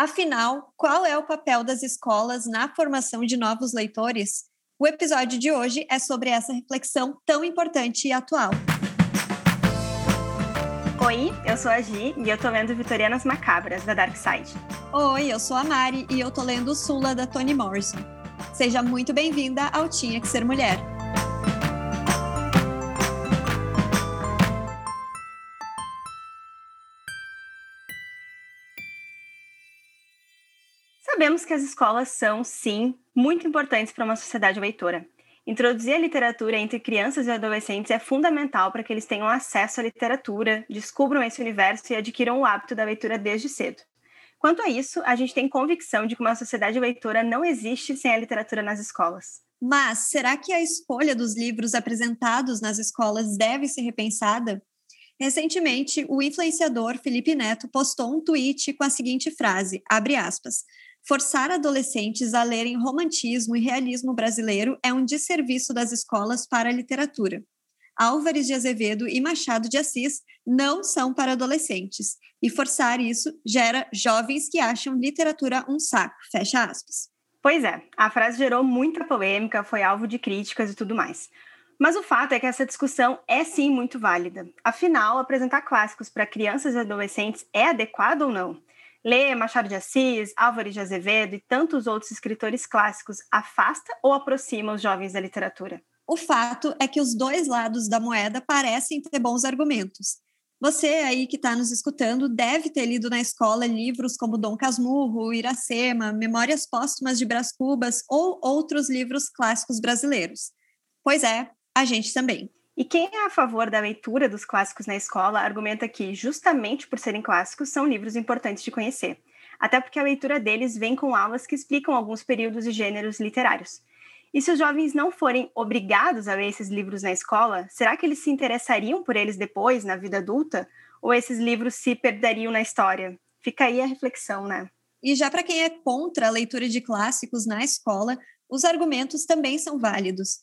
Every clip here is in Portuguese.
Afinal, qual é o papel das escolas na formação de novos leitores? O episódio de hoje é sobre essa reflexão tão importante e atual. Oi, eu sou a Gi e eu tô lendo Vitorianas Macabras, da Dark Side. Oi, eu sou a Mari e eu tô lendo Sula, da Toni Morrison. Seja muito bem-vinda ao Tinha Que Ser Mulher. Sabemos que as escolas são, sim, muito importantes para uma sociedade leitora. Introduzir a literatura entre crianças e adolescentes é fundamental para que eles tenham acesso à literatura, descubram esse universo e adquiram o hábito da leitura desde cedo. Quanto a isso, a gente tem convicção de que uma sociedade leitora não existe sem a literatura nas escolas. Mas será que a escolha dos livros apresentados nas escolas deve ser repensada? Recentemente, o influenciador Felipe Neto postou um tweet com a seguinte frase, abre aspas, Forçar adolescentes a lerem romantismo e realismo brasileiro é um desserviço das escolas para a literatura. Álvares de Azevedo e Machado de Assis não são para adolescentes, e forçar isso gera jovens que acham literatura um saco. Fecha aspas. Pois é, a frase gerou muita polêmica, foi alvo de críticas e tudo mais. Mas o fato é que essa discussão é sim muito válida. Afinal, apresentar clássicos para crianças e adolescentes é adequado ou não? Ler Machado de Assis, Álvares de Azevedo e tantos outros escritores clássicos afasta ou aproxima os jovens da literatura? O fato é que os dois lados da moeda parecem ter bons argumentos. Você aí que está nos escutando deve ter lido na escola livros como Dom Casmurro, Iracema, Memórias Póstumas de Brás Cubas ou outros livros clássicos brasileiros. Pois é, a gente também. E quem é a favor da leitura dos clássicos na escola argumenta que, justamente por serem clássicos, são livros importantes de conhecer. Até porque a leitura deles vem com aulas que explicam alguns períodos e gêneros literários. E se os jovens não forem obrigados a ler esses livros na escola, será que eles se interessariam por eles depois, na vida adulta? Ou esses livros se perderiam na história? Fica aí a reflexão, né? E já para quem é contra a leitura de clássicos na escola, os argumentos também são válidos.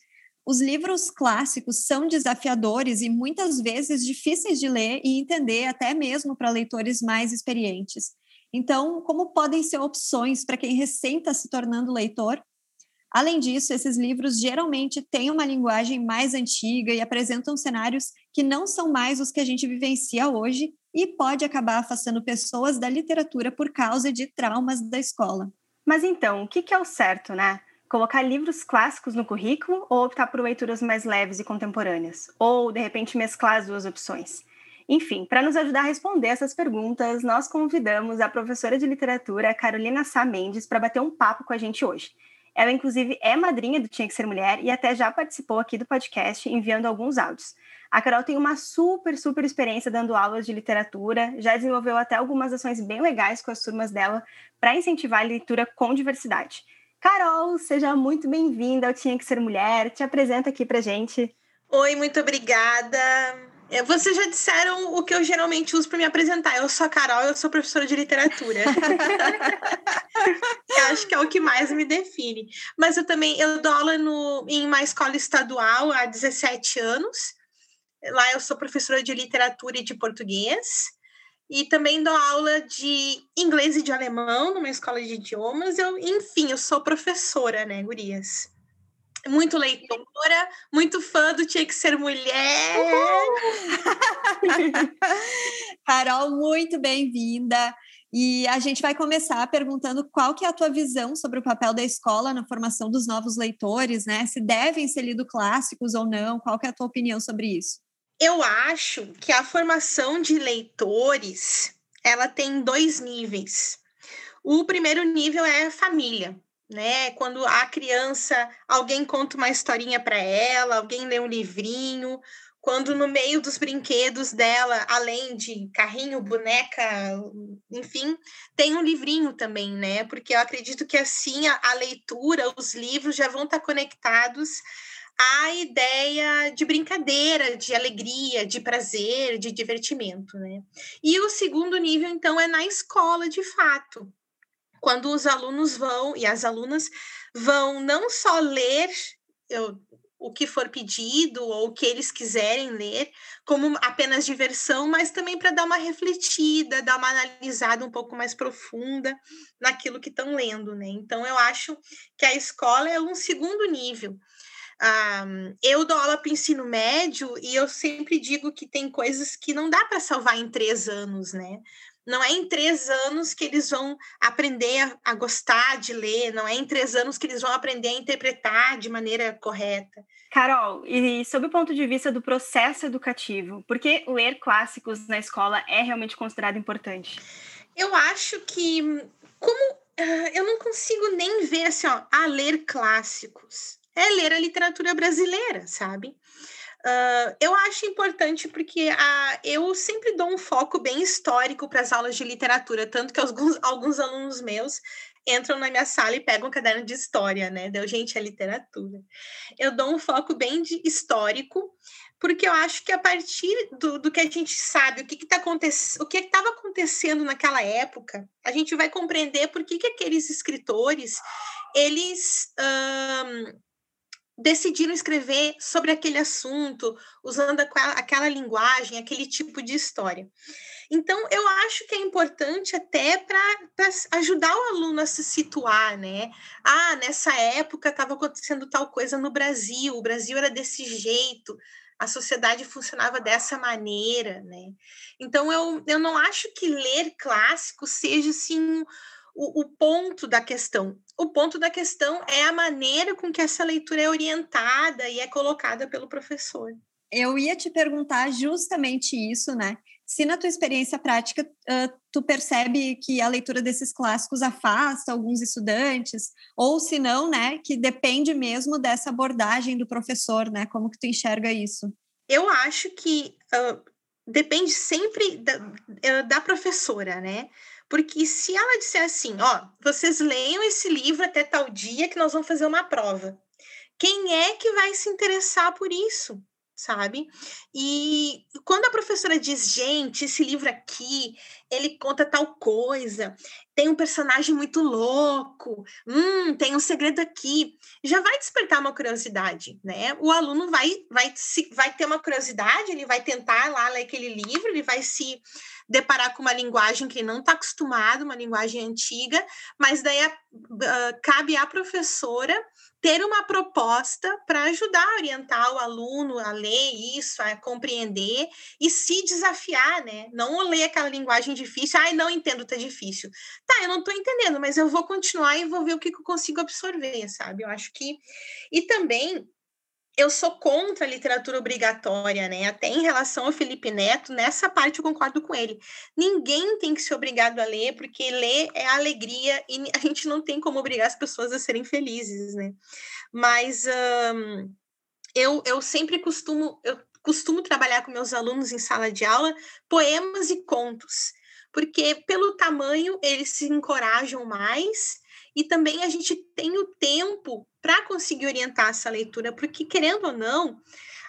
Os livros clássicos são desafiadores e muitas vezes difíceis de ler e entender, até mesmo para leitores mais experientes. Então, como podem ser opções para quem recém está se tornando leitor? Além disso, esses livros geralmente têm uma linguagem mais antiga e apresentam cenários que não são mais os que a gente vivencia hoje e pode acabar afastando pessoas da literatura por causa de traumas da escola. Mas então, o que é o certo, né? Colocar livros clássicos no currículo ou optar por leituras mais leves e contemporâneas? Ou, de repente, mesclar as duas opções? Enfim, para nos ajudar a responder essas perguntas, nós convidamos a professora de literatura Carolina Sá Mendes para bater um papo com a gente hoje. Ela, inclusive, é madrinha do Tinha Que Ser Mulher e até já participou aqui do podcast enviando alguns áudios. A Carol tem uma super, super experiência dando aulas de literatura, já desenvolveu até algumas ações bem legais com as turmas dela para incentivar a leitura com diversidade. Carol, seja muito bem-vinda ao Tinha Que Ser Mulher. Te apresenta aqui pra gente. Oi, muito obrigada. É, vocês já disseram o que eu geralmente uso para me apresentar. Eu sou a Carol, eu sou professora de literatura. acho que é o que mais me define. Mas eu também eu dou aula no, em uma escola estadual há 17 anos. Lá eu sou professora de literatura e de português e também dou aula de inglês e de alemão numa escola de idiomas. Eu, enfim, eu sou professora, né, gurias? Muito leitora, muito fã do Tinha Que Ser Mulher. Carol, muito bem-vinda. E a gente vai começar perguntando qual que é a tua visão sobre o papel da escola na formação dos novos leitores, né? Se devem ser lidos clássicos ou não, qual que é a tua opinião sobre isso? Eu acho que a formação de leitores ela tem dois níveis. O primeiro nível é família, né? Quando a criança, alguém conta uma historinha para ela, alguém lê um livrinho, quando no meio dos brinquedos dela, além de carrinho, boneca, enfim, tem um livrinho também, né? Porque eu acredito que assim a, a leitura, os livros já vão estar conectados a ideia de brincadeira, de alegria, de prazer, de divertimento, né? E o segundo nível, então, é na escola, de fato, quando os alunos vão e as alunas vão não só ler, eu o que for pedido ou o que eles quiserem ler, como apenas diversão, mas também para dar uma refletida, dar uma analisada um pouco mais profunda naquilo que estão lendo, né? Então, eu acho que a escola é um segundo nível. Um, eu dou aula para ensino médio e eu sempre digo que tem coisas que não dá para salvar em três anos, né? não é em três anos que eles vão aprender a, a, gostar de ler, não é em três anos que eles vão aprender a interpretar de maneira correta. Carol, e sob o ponto de vista do processo educativo, por que ler clássicos na escola é realmente considerado importante? Eu acho que, como uh, eu não consigo nem ver assim, ó, a ler clássicos, é ler a literatura brasileira, sabe? Uh, eu acho importante porque uh, eu sempre dou um foco bem histórico para as aulas de literatura, tanto que alguns, alguns alunos meus entram na minha sala e pegam um caderno de história, né? Deu, gente, é literatura. Eu dou um foco bem de histórico, porque eu acho que a partir do, do que a gente sabe, o que está acontecendo, o que estava acontecendo naquela época, a gente vai compreender por que, que aqueles escritores eles decidiram escrever sobre aquele assunto, usando aquela linguagem, aquele tipo de história. Então, eu acho que é importante até para ajudar o aluno a se situar, né? Ah, nessa época estava acontecendo tal coisa no Brasil, o Brasil era desse jeito, a sociedade funcionava dessa maneira, né? Então, eu, eu não acho que ler clássico seja, assim, o, o ponto da questão. O ponto da questão é a maneira com que essa leitura é orientada e é colocada pelo professor. Eu ia te perguntar justamente isso, né? Se na tua experiência prática uh, tu percebe que a leitura desses clássicos afasta alguns estudantes, ou se não, né, que depende mesmo dessa abordagem do professor, né? Como que tu enxerga isso? Eu acho que uh, depende sempre da, da professora, né? Porque se ela disser assim, ó, vocês leiam esse livro até tal dia que nós vamos fazer uma prova. Quem é que vai se interessar por isso? sabe? E quando a professora diz, gente, esse livro aqui, ele conta tal coisa, tem um personagem muito louco, hum, tem um segredo aqui, já vai despertar uma curiosidade, né? O aluno vai, vai, vai ter uma curiosidade, ele vai tentar lá ler aquele livro, ele vai se deparar com uma linguagem que ele não está acostumado, uma linguagem antiga, mas daí a, uh, cabe à professora ter uma proposta para ajudar a orientar o aluno a ler isso, a compreender e se desafiar, né? Não ler aquela linguagem difícil, ai, não entendo, tá difícil. Tá, eu não estou entendendo, mas eu vou continuar e vou ver o que, que eu consigo absorver, sabe? Eu acho que. E também eu sou contra a literatura obrigatória, né? Até em relação ao Felipe Neto, nessa parte eu concordo com ele. Ninguém tem que ser obrigado a ler, porque ler é alegria e a gente não tem como obrigar as pessoas a serem felizes, né? Mas eu, eu sempre costumo, eu costumo trabalhar com meus alunos em sala de aula poemas e contos, porque pelo tamanho eles se encorajam mais e também a gente tem o tempo para conseguir orientar essa leitura, porque, querendo ou não,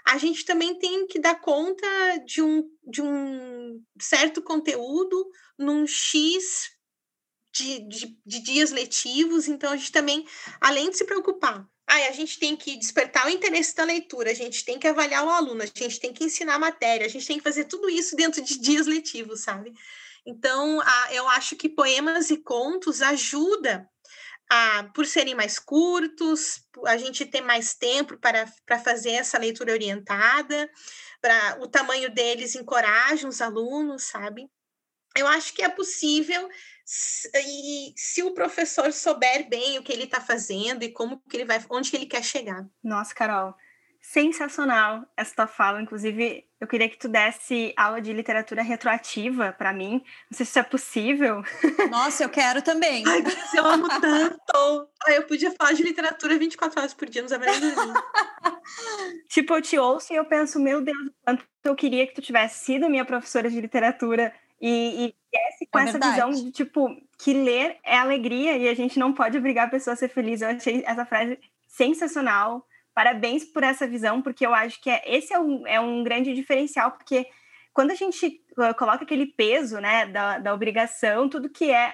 a gente também tem que dar conta de um, de um certo conteúdo num X de, de, de dias letivos, então a gente também, além de se preocupar Ai, a gente tem que despertar o interesse da leitura, a gente tem que avaliar o aluno, a gente tem que ensinar a matéria, a gente tem que fazer tudo isso dentro de dias letivos, sabe? Então, a, eu acho que poemas e contos ajuda a, por serem mais curtos, a gente ter mais tempo para, para fazer essa leitura orientada, para o tamanho deles encoraja os alunos, sabe? Eu acho que é possível e se o professor souber bem o que ele está fazendo e como que ele vai, onde que ele quer chegar. Nossa, Carol, sensacional essa tua fala. Inclusive, eu queria que tu desse aula de literatura retroativa para mim. Não sei se isso é possível. Nossa, eu quero também. Ai, eu amo tanto. Ai, eu podia falar de literatura 24 horas por dia, nem Tipo, eu te ouço e eu penso, meu Deus, quanto eu queria que tu tivesse sido minha professora de literatura e, e com é essa verdade. visão de, tipo, que ler é alegria e a gente não pode obrigar a pessoa a ser feliz. Eu achei essa frase sensacional Parabéns por essa visão, porque eu acho que é, esse é um, é um grande diferencial, porque quando a gente uh, coloca aquele peso né, da, da obrigação, tudo que é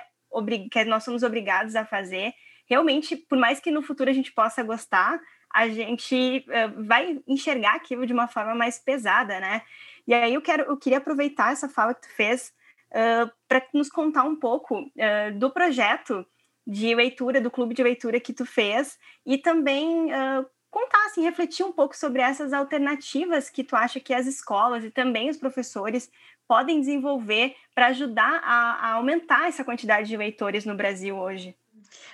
que nós somos obrigados a fazer, realmente, por mais que no futuro a gente possa gostar, a gente uh, vai enxergar aquilo de uma forma mais pesada, né? E aí eu quero, eu queria aproveitar essa fala que tu fez uh, para nos contar um pouco uh, do projeto de leitura, do clube de leitura que tu fez e também contar, assim, refletir um pouco sobre essas alternativas que tu acha que as escolas e também os professores podem desenvolver para ajudar a, a, aumentar essa quantidade de leitores no Brasil hoje?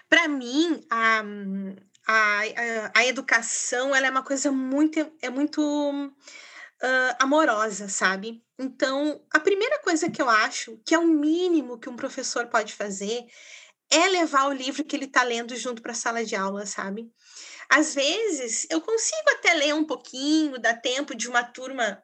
Para mim, a, a, a, educação ela é uma coisa muito, é muito uh, amorosa, sabe? Então, a primeira coisa que eu acho que é o mínimo que um professor pode fazer é levar o livro que ele está lendo junto para a sala de aula, sabe? Às vezes, eu consigo até ler um pouquinho, dá tempo de uma turma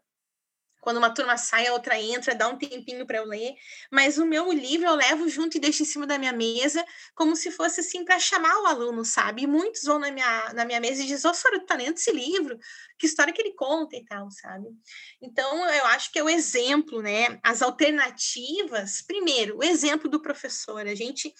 quando uma turma sai, a outra entra, dá um tempinho para eu ler. Mas o meu livro eu levo junto e deixo em cima da minha mesa, como se fosse assim para chamar o aluno, sabe? E muitos vão na minha, na minha mesa e dizem: Ô, oh, senhora, tá lendo esse livro? Que história que ele conta e tal, sabe? Então, eu acho que é o exemplo, né? As alternativas. Primeiro, o exemplo do professor. A gente,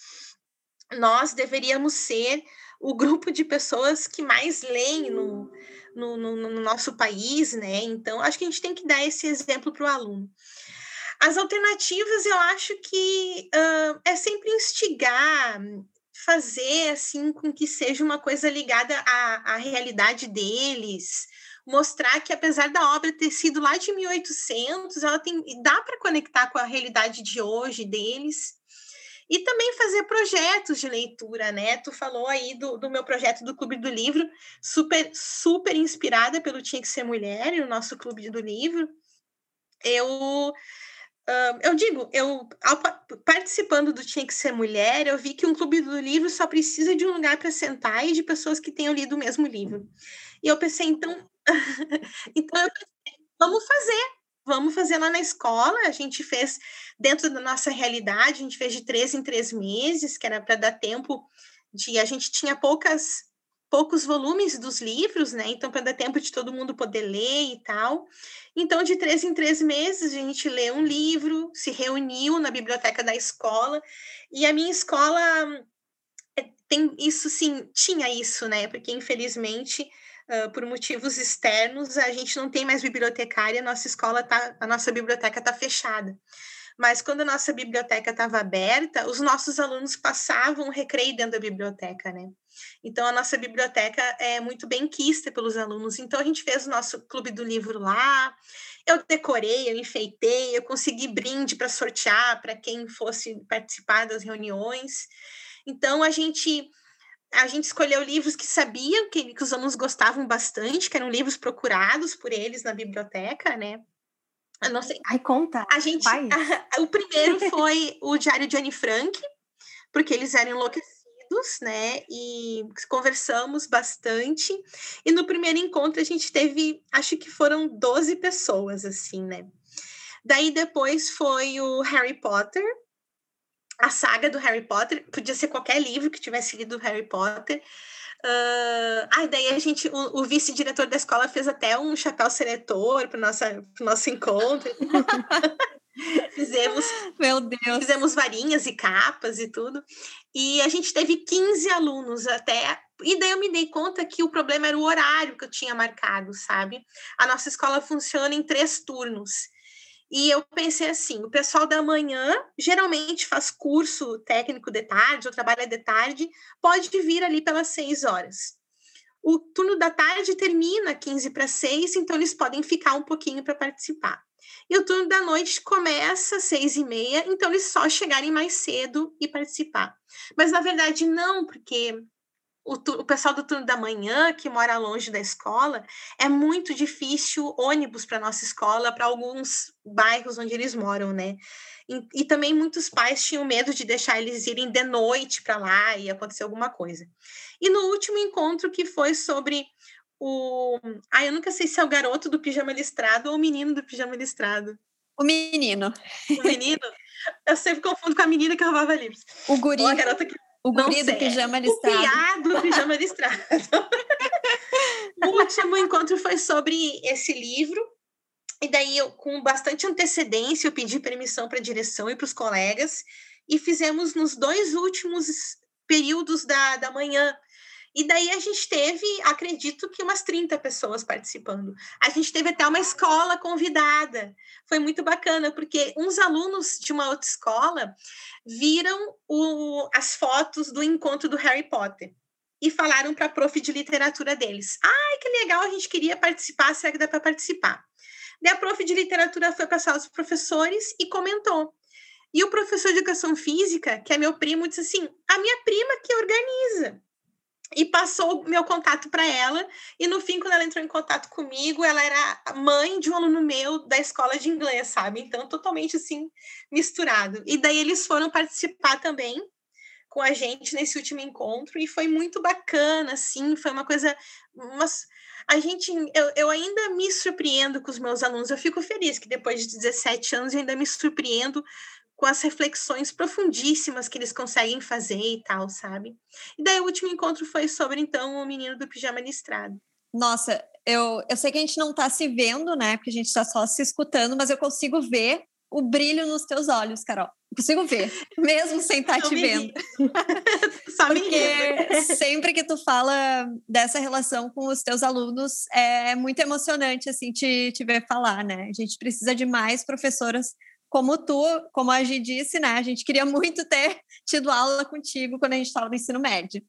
nós deveríamos ser o grupo de pessoas que mais leem no no, no, no nosso país, né? Então, acho que a gente tem que dar esse exemplo para o aluno. As alternativas, eu acho que uh, é sempre instigar, fazer assim com que seja uma coisa ligada à, à realidade deles, mostrar que apesar da obra ter sido lá de 1800, ela tem dá para conectar com a realidade de hoje deles. E também fazer projetos de leitura, né? Tu falou aí do, do meu projeto do Clube do Livro, super, super inspirada pelo Tinha que Ser Mulher e o nosso Clube do Livro. Eu, eu digo, eu ao, participando do Tinha que Ser Mulher, eu vi que um Clube do Livro só precisa de um lugar para sentar e de pessoas que tenham lido o mesmo livro. E eu pensei, então, então eu pensei, vamos fazer, vamos fazer lá na escola. A gente fez dentro da nossa realidade, a gente fez de três em três meses, que era para dar tempo de. A gente tinha poucas poucos volumes dos livros, né? Então, para dar tempo de todo mundo poder ler e tal. Então, de três em três meses, a gente lê um livro, se reuniu na biblioteca da escola, e a minha escola eh, tem isso, sim, tinha isso, né? Porque, infelizmente, uh, por motivos externos, a gente não tem mais bibliotecária, nossa escola tá, a nossa biblioteca está fechada. Mas quando a nossa biblioteca estava aberta, os nossos alunos passavam o recreio dentro da biblioteca, né? Então a nossa biblioteca é muito bem quista pelos alunos. Então a gente fez o nosso clube do livro lá. Eu decorei, eu enfeitei, eu consegui brinde para sortear para quem fosse participar das reuniões. Então a gente a gente escolheu livros que sabiam que, que os alunos gostavam bastante, que eram livros procurados por eles na biblioteca, né? Eu não sei. Ai, conta. A gente, a, o primeiro foi o Diário de Anne Frank, porque eles eram enlouquecidos, né? E conversamos bastante. E no primeiro encontro a gente teve, acho que foram 12 pessoas, assim, né? Daí depois foi o Harry Potter, a saga do Harry Potter, podia ser qualquer livro que tivesse lido Harry Potter. Uh, ah, daí a gente, o, o vice-diretor da escola fez até um chapéu seletor para o nosso encontro. fizemos, Meu Deus. fizemos varinhas e capas e tudo. E a gente teve 15 alunos até. E daí eu me dei conta que o problema era o horário que eu tinha marcado, sabe? A nossa escola funciona em três turnos. E eu pensei assim: o pessoal da manhã geralmente faz curso técnico de tarde ou trabalha de tarde, pode vir ali pelas seis horas. O turno da tarde termina 15 para 6, então eles podem ficar um pouquinho para participar. E o turno da noite começa às seis e meia, então eles só chegarem mais cedo e participar. Mas na verdade não, porque o, o, pessoal do turno da manhã, que mora longe da escola, é muito difícil ônibus para nossa escola, para alguns bairros onde eles moram, né? E, e, também muitos pais tinham medo de deixar eles irem de noite para lá e acontecer alguma coisa. E no último encontro, que foi sobre o. Ah, eu nunca sei se é o garoto do pijama listrado ou o menino do pijama listrado. O menino. O menino? Eu sempre confundo com a menina que roubava livros. O guri. Ou a garota que o guri do pijama listrado. O piado do pijama listrado. o último encontro foi sobre esse livro. E daí, eu, com bastante antecedência, eu pedi permissão para a direção e para os colegas. E fizemos nos dois últimos períodos da, da manhã. E daí a gente teve, acredito que umas 30 pessoas participando. A gente teve até uma escola convidada. Foi muito bacana, porque uns alunos de uma outra escola viram o, as fotos do encontro do Harry Potter e falaram para a prof de literatura deles. Ai, que legal, a gente queria participar, será que dá para participar? Daí a prof de literatura foi para a sala dos professores e comentou. E o professor de educação física, que é meu primo, disse assim: a minha prima que organiza e passou meu contato para ela. E no fim, quando ela entrou em contato comigo, ela era mãe de um aluno meu da escola de inglês, sabe? Então, totalmente assim, misturado. E daí eles foram participar também com a gente nesse último encontro e foi muito bacana, assim, foi uma coisa. Umas, a gente, eu, eu ainda me surpreendo com os meus alunos, eu fico feliz que depois de 17 anos eu ainda me surpreendo com as reflexões profundíssimas que eles conseguem fazer e tal, sabe? E daí o último encontro foi sobre, então, o menino do pijama listrado. Nossa, eu, eu sei que a gente não está se vendo, né? Porque a gente está só se escutando, mas eu consigo ver o brilho nos teus olhos, Carol. Eu consigo ver, mesmo sem estar tá te vendo. Só Porque sempre que tu fala dessa relação com os teus alunos, é muito emocionante, assim, te, te ver falar, né? A gente precisa de mais professoras como tu, como a Gi disse, né? A gente queria muito ter tido aula contigo quando a gente estava no ensino médio.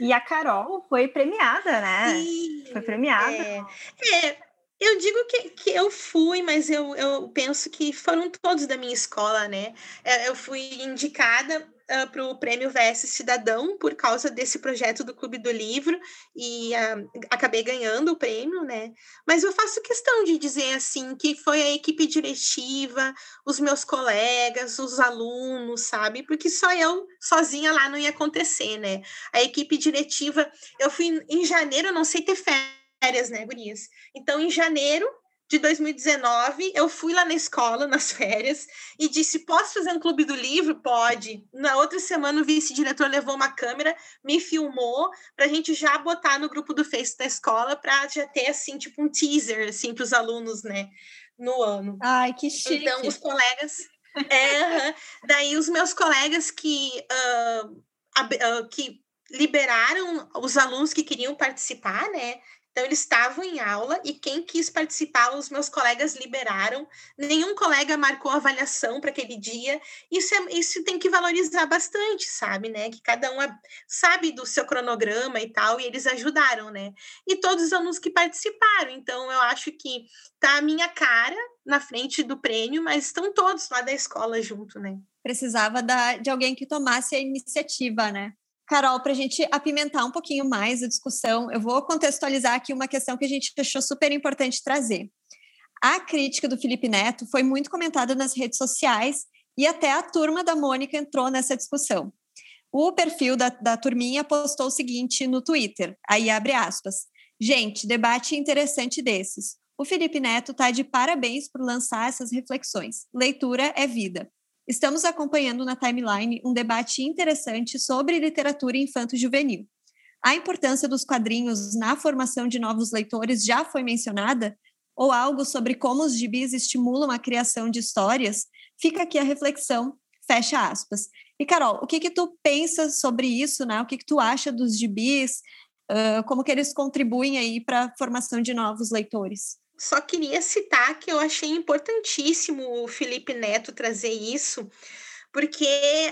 e a Carol foi premiada, né? Sim, foi premiada. É, é, eu digo que, que eu fui, mas eu, eu penso que foram todos da minha escola, né? É, eu fui indicada uh, para o Prêmio VS Cidadão por causa desse projeto do Clube do Livro e uh, acabei ganhando o prêmio, né? Mas eu faço questão de dizer assim que foi a equipe diretiva, os meus colegas, os alunos, sabe? Porque só eu sozinha lá não ia acontecer, né? A equipe diretiva, eu fui em janeiro, não sei ter férias, né, Gurias? Então, em janeiro, de 2019, eu fui lá na escola, nas férias, e disse: Posso fazer um clube do livro? Pode. Na outra semana, o vice-diretor levou uma câmera, me filmou, para a gente já botar no grupo do Face da escola, para já ter, assim, tipo um teaser, assim, para os alunos, né, no ano. Ai, que chique. Então, os colegas. é, daí, os meus colegas que, uh, uh, que liberaram os alunos que queriam participar, né? Então, eles estavam em aula e quem quis participar, os meus colegas liberaram. Nenhum colega marcou avaliação para aquele dia. Isso, é, isso tem que valorizar bastante, sabe, né? Que cada um sabe do seu cronograma e tal, e eles ajudaram, né? E todos os alunos que participaram. Então, eu acho que tá a minha cara na frente do prêmio, mas estão todos lá da escola junto, né? Precisava da, de alguém que tomasse a iniciativa, né? Carol, para a gente apimentar um pouquinho mais a discussão, eu vou contextualizar aqui uma questão que a gente achou super importante trazer. A crítica do Felipe Neto foi muito comentada nas redes sociais e até a turma da Mônica entrou nessa discussão. O perfil da, da turminha postou o seguinte no Twitter, aí abre aspas. Gente, debate interessante desses. O Felipe Neto está de parabéns por lançar essas reflexões. Leitura é vida. Estamos acompanhando na timeline um debate interessante sobre literatura infanto-juvenil. A importância dos quadrinhos na formação de novos leitores já foi mencionada? Ou algo sobre como os gibis estimulam a criação de histórias? Fica aqui a reflexão, fecha aspas. E, Carol, o que que tu pensa sobre isso, né? O que que tu acha dos gibis? Uh, como que eles contribuem aí para a formação de novos leitores? Só queria citar que eu achei importantíssimo o Felipe Neto trazer isso, porque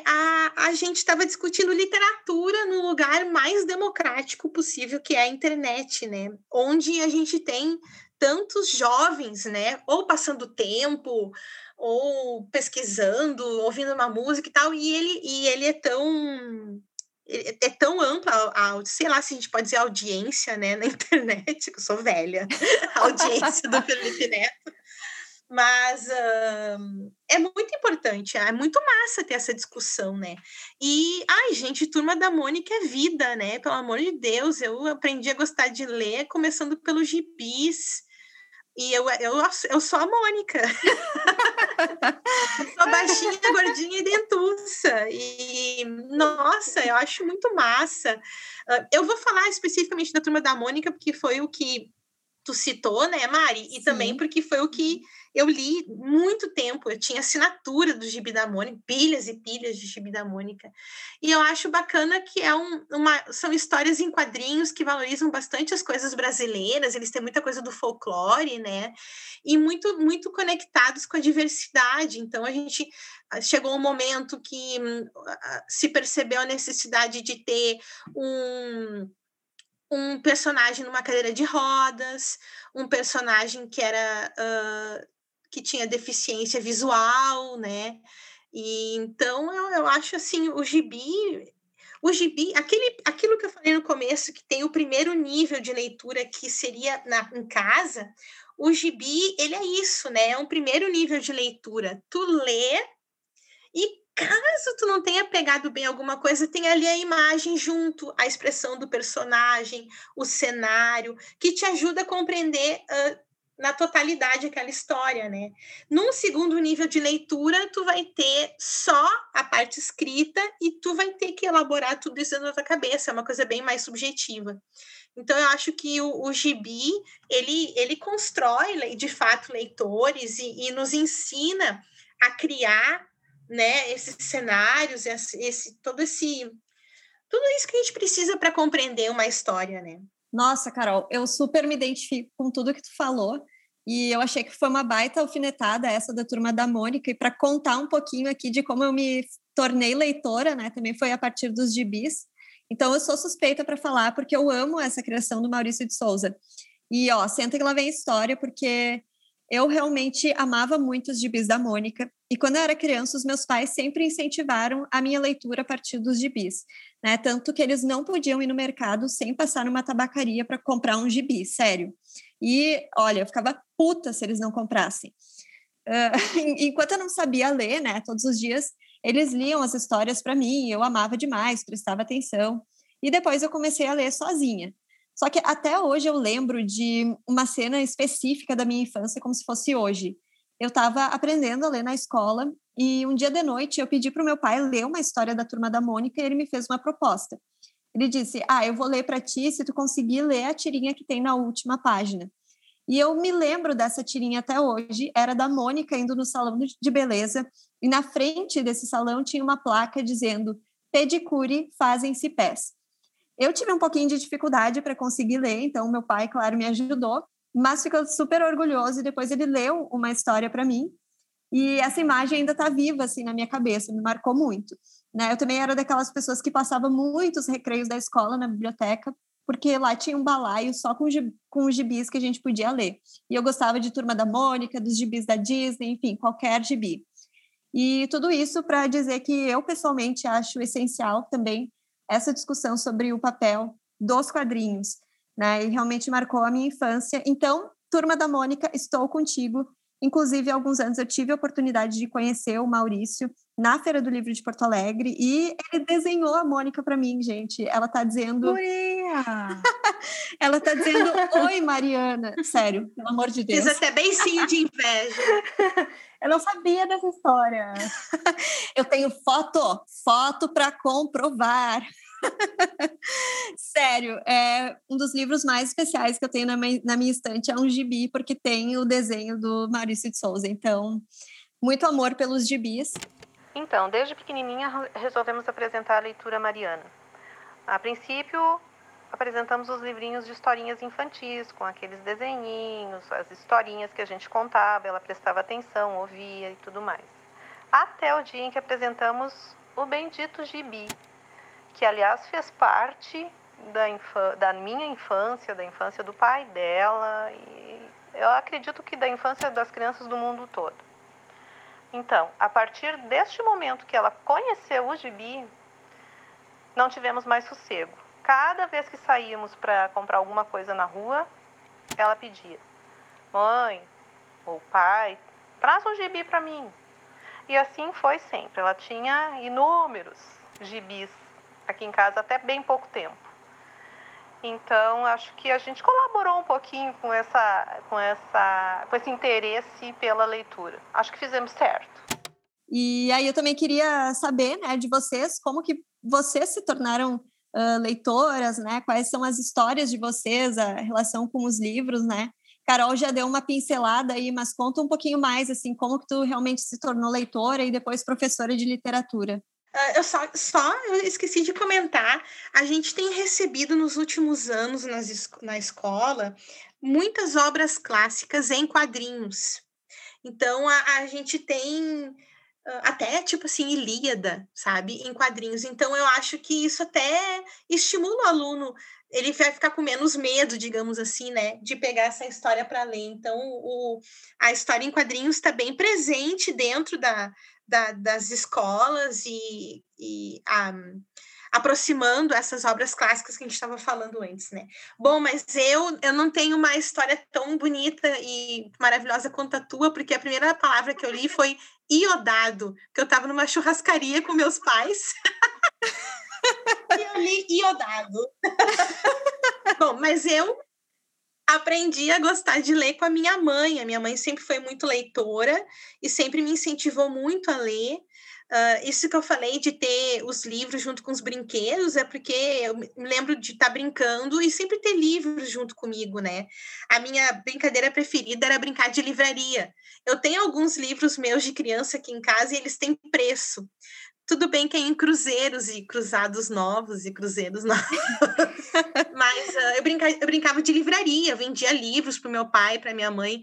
a, a gente estava discutindo literatura no lugar mais democrático possível, que é a internet, né? Onde a gente tem tantos jovens, né? Ou passando tempo, ou pesquisando, ouvindo uma música e tal, e ele, e ele é tão é tão ampla a, a, sei lá se a gente pode dizer audiência, né, na internet, que eu sou velha, a audiência do Felipe Neto, mas uh, é muito importante, é muito massa ter essa discussão, né? E, ai, gente, Turma da Mônica é vida, né? Pelo amor de Deus, eu aprendi a gostar de ler começando pelos gibis, e eu, eu, eu sou a Mônica. sou baixinha, gordinha e dentuça. E, nossa, eu acho muito massa. Uh, eu vou falar especificamente da Turma da Mônica, porque foi o que tu citou, né, Mari? E Sim. também porque foi o que eu li muito tempo. Eu tinha assinatura do Gibi da Mônica, pilhas e pilhas de Gibi da Mônica. E eu acho bacana que é um, uma, são histórias em quadrinhos que valorizam bastante as coisas brasileiras. Eles têm muita coisa do folclore, né? E muito, muito conectados com a diversidade. Então a gente ah, chegou um momento que hum, se percebeu a necessidade de ter um um personagem numa cadeira de rodas, um personagem que era uh, que tinha deficiência visual, né? E então eu, eu acho assim o gibi, o gibi, aquele, aquilo que eu falei no começo que tem o primeiro nível de leitura que seria na, em casa, o gibi ele é isso, né? É um primeiro nível de leitura. Tu lê e caso tu não tenha pegado bem alguma coisa, tem ali a imagem junto, a expressão do personagem, o cenário, que te ajuda a compreender uh, na totalidade aquela história, né? Num segundo nível de leitura, tu vai ter só a parte escrita e tu vai ter que elaborar tudo isso na tua cabeça, é uma coisa bem mais subjetiva. Então, eu acho que o, o gibi, ele, ele constrói, de fato, leitores e, e nos ensina a criar né, esses cenários, esse, esse, todo esse tudo isso que a gente precisa para compreender uma história, né? Nossa, Carol, eu super me identifico com tudo que tu falou. E eu achei que foi uma baita alfinetada essa da turma da Mônica. E para contar um pouquinho aqui de como eu me tornei leitora, né? Também foi a partir dos gibis. Então eu sou suspeita para falar porque eu amo essa criação do Maurício de Souza. E ó, senta que lá vem a história, porque eu realmente amava muito os gibis da Mônica. E quando eu era criança, os meus pais sempre incentivaram a minha leitura a partir dos gibis, né? Tanto que eles não podiam ir no mercado sem passar numa tabacaria para comprar um gibi, sério. E olha, eu ficava puta se eles não comprassem. Uh, enquanto eu não sabia ler, né, todos os dias, eles liam as histórias para mim, eu amava demais, prestava atenção. E depois eu comecei a ler sozinha. Só que até hoje eu lembro de uma cena específica da minha infância como se fosse hoje. Eu estava aprendendo a ler na escola e um dia de noite eu pedi para o meu pai ler uma história da turma da Mônica e ele me fez uma proposta. Ele disse: "Ah, eu vou ler para ti se tu conseguir ler a tirinha que tem na última página". E eu me lembro dessa tirinha até hoje, era da Mônica indo no salão de beleza e na frente desse salão tinha uma placa dizendo: "Pedicure fazem-se pés". Eu tive um pouquinho de dificuldade para conseguir ler, então meu pai, claro, me ajudou, mas ficou super orgulhoso e depois ele leu uma história para mim. E essa imagem ainda está viva assim na minha cabeça, me marcou muito. Né? Eu também era daquelas pessoas que passava muitos recreios da escola na biblioteca, porque lá tinha um balaio só com, com os gibis que a gente podia ler. E eu gostava de Turma da Mônica, dos gibis da Disney, enfim, qualquer gibi. E tudo isso para dizer que eu pessoalmente acho essencial também essa discussão sobre o papel dos quadrinhos, né? E realmente marcou a minha infância. Então, Turma da Mônica, estou contigo. Inclusive, há alguns anos eu tive a oportunidade de conhecer o Maurício na Feira do Livro de Porto Alegre e ele desenhou a Mônica para mim, gente. Ela tá dizendo. Ela tá dizendo: Oi, Mariana. Sério, pelo amor de Deus. Fiz até bem sim de inveja. Eu não sabia dessa história. eu tenho foto, foto para comprovar. Sério, é um dos livros mais especiais que eu tenho na minha, na minha estante é um gibi, porque tem o desenho do Maurício de Souza. Então, muito amor pelos gibis. Então, desde pequenininha resolvemos apresentar a leitura mariana. A princípio, apresentamos os livrinhos de historinhas infantis, com aqueles desenhinhos, as historinhas que a gente contava, ela prestava atenção, ouvia e tudo mais. Até o dia em que apresentamos o bendito gibi, que aliás fez parte da, da minha infância, da infância do pai dela, e eu acredito que da infância das crianças do mundo todo. Então, a partir deste momento que ela conheceu o gibi, não tivemos mais sossego cada vez que saíamos para comprar alguma coisa na rua, ela pedia: Mãe ou pai, traz um gibi para mim. E assim foi sempre. Ela tinha inúmeros gibis aqui em casa até bem pouco tempo. Então, acho que a gente colaborou um pouquinho com, essa, com, essa, com esse interesse pela leitura. Acho que fizemos certo. E aí eu também queria saber né, de vocês como que vocês se tornaram uh, leitoras, né? Quais são as histórias de vocês, a relação com os livros, né? Carol já deu uma pincelada aí, mas conta um pouquinho mais, assim, como que tu realmente se tornou leitora e depois professora de literatura. Uh, eu só, só esqueci de comentar, a gente tem recebido nos últimos anos nas, na escola muitas obras clássicas em quadrinhos. Então, a, a gente tem até tipo assim, Ilíada, sabe, em quadrinhos. Então eu acho que isso até estimula o aluno, ele vai ficar com menos medo, digamos assim, né, de pegar essa história para ler. Então o, a história em quadrinhos está bem presente dentro da, da, das escolas e, e a, aproximando essas obras clássicas que a gente estava falando antes, né? Bom, mas eu, eu não tenho uma história tão bonita e maravilhosa quanto a tua, porque a primeira palavra que eu li foi iodado, que eu estava numa churrascaria com meus pais. e eu li iodado. Bom, mas eu aprendi a gostar de ler com a minha mãe. A minha mãe sempre foi muito leitora e sempre me incentivou muito a ler. Uh, isso que eu falei de ter os livros junto com os brinquedos é porque eu me lembro de estar tá brincando e sempre ter livros junto comigo, né? A minha brincadeira preferida era brincar de livraria. Eu tenho alguns livros meus de criança aqui em casa e eles têm preço. Tudo bem que é em cruzeiros e cruzados novos e cruzeiros novos. Mas uh, eu, brinca, eu brincava de livraria, vendia livros para o meu pai, para minha mãe.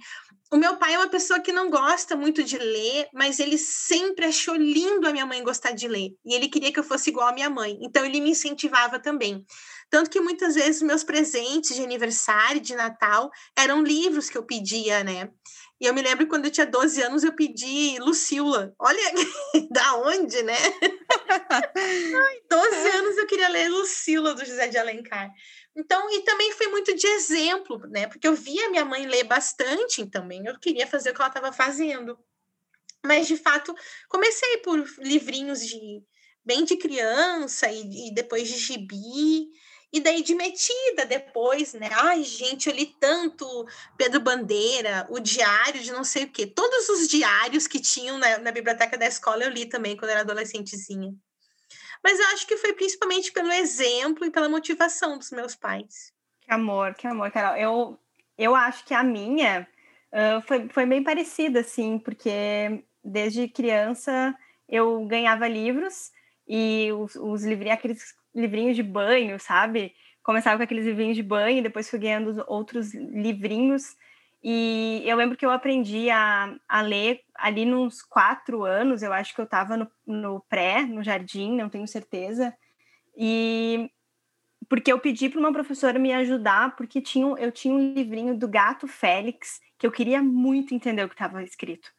O meu pai é uma pessoa que não gosta muito de ler, mas ele sempre achou lindo a minha mãe gostar de ler. E ele queria que eu fosse igual à minha mãe. Então ele me incentivava também. Tanto que muitas vezes meus presentes de aniversário, de Natal, eram livros que eu pedia, né? E eu me lembro quando eu tinha 12 anos, eu pedi Lucila. Olha da onde, né? Ai, 12 anos eu queria ler Lucila do José de Alencar. Então, e também foi muito de exemplo, né? Porque eu via minha mãe ler bastante, também eu queria fazer o que ela estava fazendo. Mas, de fato, comecei por livrinhos de bem de criança e, e depois de gibi, e daí de metida depois, né? Ai, gente, eu li tanto Pedro Bandeira, o diário de não sei o quê. Todos os diários que tinham na, na biblioteca da escola eu li também quando era adolescentezinha. Mas eu acho que foi principalmente pelo exemplo e pela motivação dos meus pais. Que amor, que amor, Carol. Eu, eu acho que a minha uh, foi, foi bem parecida, assim, porque desde criança eu ganhava livros e os, os livrinhos, aqueles livrinhos de banho, sabe? Começava com aqueles livrinhos de banho, depois fui ganhando outros livrinhos e eu lembro que eu aprendi a, a ler ali nos quatro anos, eu acho que eu estava no, no pré, no jardim, não tenho certeza. E porque eu pedi para uma professora me ajudar, porque tinha, eu tinha um livrinho do Gato Félix, que eu queria muito entender o que estava escrito.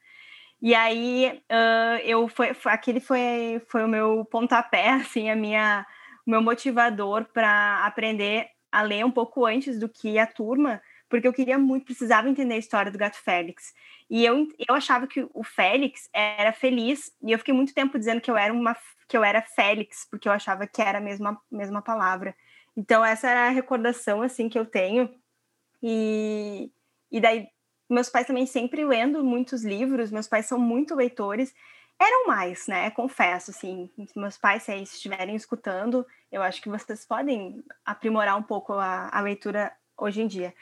E aí uh, eu foi, foi, aquele foi, foi o meu pontapé, assim, a minha, o meu motivador para aprender a ler um pouco antes do que a turma, porque eu queria muito, precisava entender a história do gato Félix. E eu, eu achava que o Félix era feliz, e eu fiquei muito tempo dizendo que eu era uma que eu era Félix, porque eu achava que era a mesma, mesma palavra. Então essa era a recordação assim que eu tenho. E, e daí meus pais também sempre lendo muitos livros, meus pais são muito leitores. Eram mais, né? Confesso, assim. Meus pais, se estiverem escutando, eu acho que vocês podem aprimorar um pouco a, a leitura hoje em dia.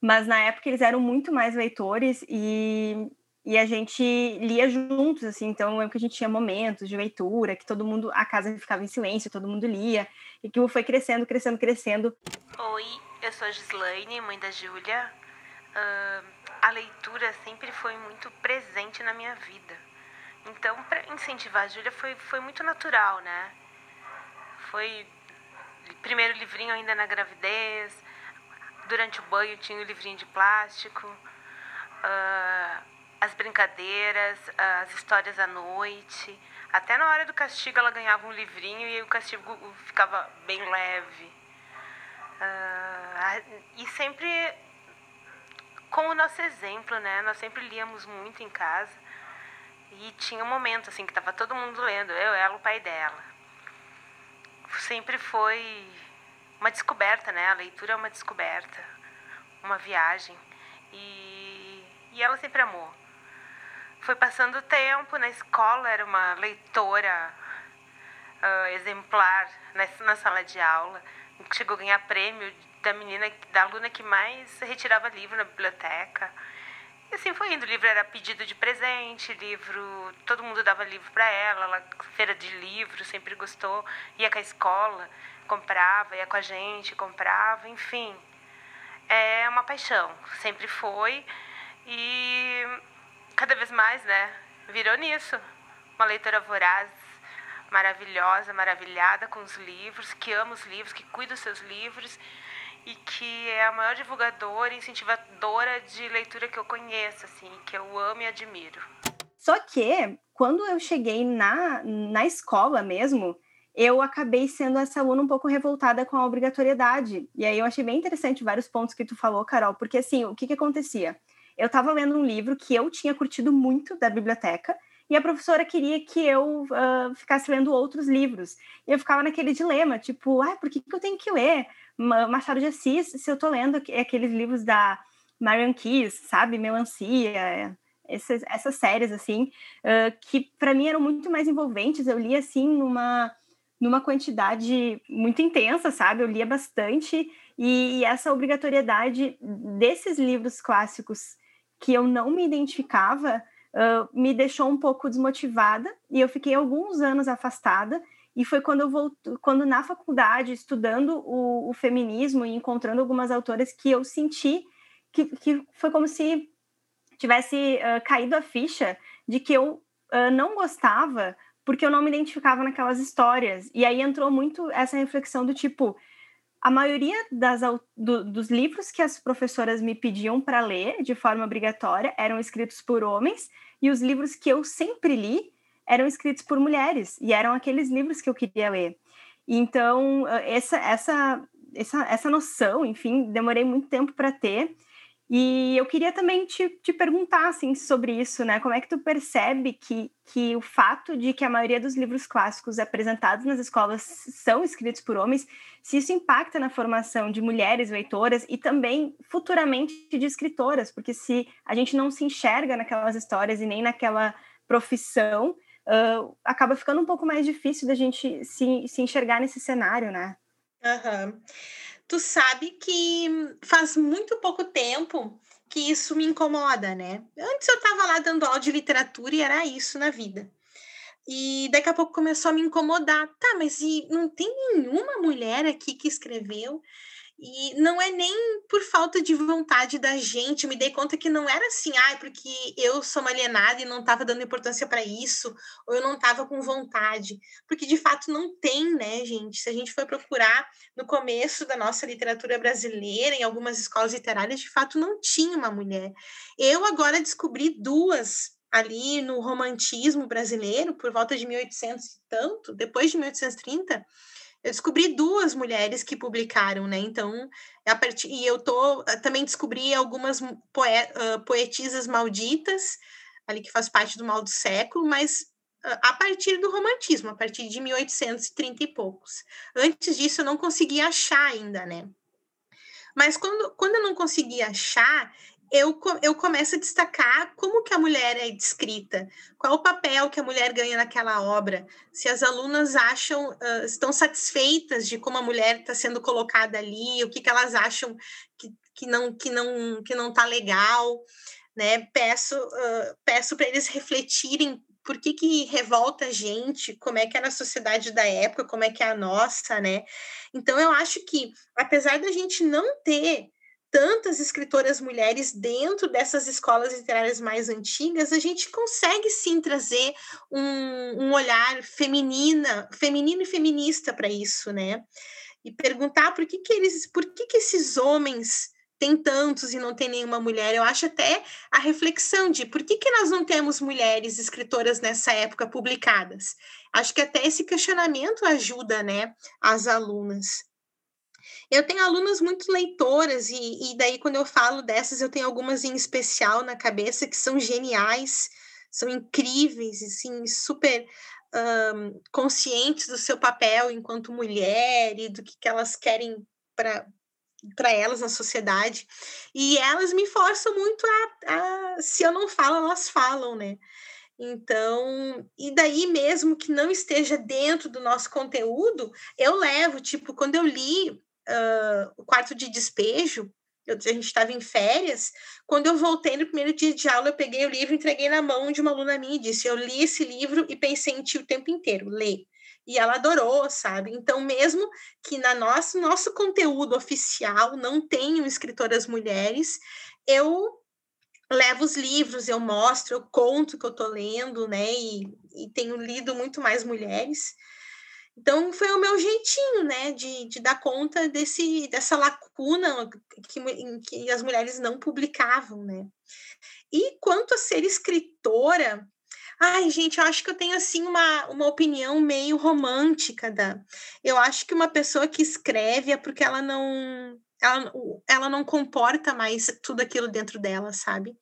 Mas na época eles eram muito mais leitores e, e a gente lia juntos, assim. Então eu lembro que a gente tinha momentos de leitura, que todo mundo, a casa ficava em silêncio, todo mundo lia. E que foi crescendo, crescendo, crescendo. Oi, eu sou a Gislaine, mãe da Júlia. Uh, a leitura sempre foi muito presente na minha vida. Então, para incentivar a Júlia foi, foi muito natural, né? Foi primeiro livrinho ainda na gravidez, Durante o banho tinha o livrinho de plástico, uh, as brincadeiras, as histórias à noite. Até na hora do castigo ela ganhava um livrinho e o castigo ficava bem leve. Uh, e sempre com o nosso exemplo, né? Nós sempre líamos muito em casa. E tinha um momento assim que estava todo mundo lendo, eu, ela, o pai dela. Sempre foi uma descoberta, né? A leitura é uma descoberta, uma viagem. E, e ela sempre amou. Foi passando o tempo na escola, era uma leitora uh, exemplar na, na sala de aula, chegou a ganhar prêmio da menina, da aluna que mais retirava livro na biblioteca. E assim foi indo. O livro era pedido de presente, livro. Todo mundo dava livro para ela, ela, feira de livro, sempre gostou. Ia com a escola, comprava, ia com a gente, comprava, enfim. É uma paixão, sempre foi. E cada vez mais, né? Virou nisso. Uma leitora voraz, maravilhosa, maravilhada com os livros, que ama os livros, que cuida dos seus livros e que é a maior divulgadora e incentivadora de leitura que eu conheço, assim, que eu amo e admiro. Só que, quando eu cheguei na, na escola mesmo, eu acabei sendo essa aluna um pouco revoltada com a obrigatoriedade. E aí eu achei bem interessante vários pontos que tu falou, Carol, porque assim, o que que acontecia? Eu estava lendo um livro que eu tinha curtido muito da biblioteca, e a professora queria que eu uh, ficasse lendo outros livros. E eu ficava naquele dilema, tipo, ah, por que, que eu tenho que ler Machado de Assis se eu estou lendo aqueles livros da Marian Keyes, sabe? Melancia, essas, essas séries, assim, uh, que para mim eram muito mais envolventes. Eu lia, assim, numa, numa quantidade muito intensa, sabe? Eu lia bastante. E, e essa obrigatoriedade desses livros clássicos que eu não me identificava me deixou um pouco desmotivada e eu fiquei alguns anos afastada. E foi quando eu volto, quando na faculdade, estudando o, o, feminismo e encontrando algumas autoras, que eu senti que, que foi como se tivesse uh, caído a ficha de que eu uh, não gostava porque eu não me identificava naquelas histórias. E aí entrou muito essa reflexão do tipo, a maioria das, do, dos livros que as professoras me pediam para ler de forma obrigatória eram escritos por homens, e os livros que eu sempre li eram escritos por mulheres, e eram aqueles livros que eu queria ler. Então, essa, essa, essa, essa noção, enfim, demorei muito tempo para ter. E eu queria também te, te perguntar assim, sobre isso, né? Como é que tu percebe que, que o fato de que a maioria dos livros clássicos apresentados nas escolas são escritos por homens, se isso impacta na formação de mulheres leitoras e também futuramente de escritoras, porque se a gente não se enxerga naquelas histórias e nem naquela profissão, uh, acaba ficando um pouco mais difícil da gente se, se enxergar nesse cenário, né? Uhum tu sabe que faz muito pouco tempo que isso me incomoda, né? Antes eu estava lá dando aula de literatura e era isso na vida. E daqui a pouco começou a me incomodar. Tá, mas e não tem nenhuma mulher aqui que escreveu? E não é nem por falta de vontade da gente, eu me dei conta que não era assim, ah, porque eu sou uma alienada e não estava dando importância para isso, ou eu não estava com vontade, porque de fato não tem, né, gente? Se a gente for procurar no começo da nossa literatura brasileira, em algumas escolas literárias, de fato não tinha uma mulher. Eu agora descobri duas ali no romantismo brasileiro, por volta de 1800 e tanto, depois de 1830, eu descobri duas mulheres que publicaram, né? Então, a partir, e eu tô eh, também descobri algumas poe, uh, poetisas malditas, ali que faz parte do mal do século, mas uh, a partir do romantismo, a partir de 1830 e poucos. Antes disso, eu não conseguia achar ainda, né? Mas quando, quando eu não conseguia achar, eu, eu começo a destacar como que a mulher é descrita, qual o papel que a mulher ganha naquela obra, se as alunas acham, uh, estão satisfeitas de como a mulher está sendo colocada ali, o que, que elas acham que, que não que não que não está legal, né? Peço uh, peço para eles refletirem por que, que revolta a gente, como é que era a sociedade da época, como é que é a nossa, né? Então eu acho que apesar da gente não ter tantas escritoras mulheres dentro dessas escolas literárias mais antigas, a gente consegue sim trazer um, um olhar feminina, feminino e feminista para isso, né? E perguntar por que, que eles, por que, que esses homens têm tantos e não tem nenhuma mulher. Eu acho até a reflexão de por que, que nós não temos mulheres escritoras nessa época publicadas. Acho que até esse questionamento ajuda, né, as alunas. Eu tenho alunas muito leitoras, e, e daí, quando eu falo dessas, eu tenho algumas em especial na cabeça que são geniais, são incríveis, assim, super um, conscientes do seu papel enquanto mulher e do que, que elas querem para para elas na sociedade. E elas me forçam muito a, a, se eu não falo elas falam né? Então, e daí mesmo que não esteja dentro do nosso conteúdo, eu levo, tipo, quando eu li uh, o quarto de despejo, eu, a gente estava em férias, quando eu voltei no primeiro dia de aula, eu peguei o livro, entreguei na mão de uma aluna minha e disse: Eu li esse livro e pensei em ti o tempo inteiro, lê. E ela adorou, sabe? Então, mesmo que na nosso nosso conteúdo oficial não tenham escritoras mulheres, eu levo os livros, eu mostro, eu conto que eu tô lendo, né? E, e tenho lido muito mais mulheres. Então foi o meu jeitinho, né, de, de dar conta desse, dessa lacuna que, que as mulheres não publicavam, né. E quanto a ser escritora, ai, gente, eu acho que eu tenho, assim, uma, uma opinião meio romântica da... Eu acho que uma pessoa que escreve é porque ela não... Ela, ela não comporta mais tudo aquilo dentro dela, sabe?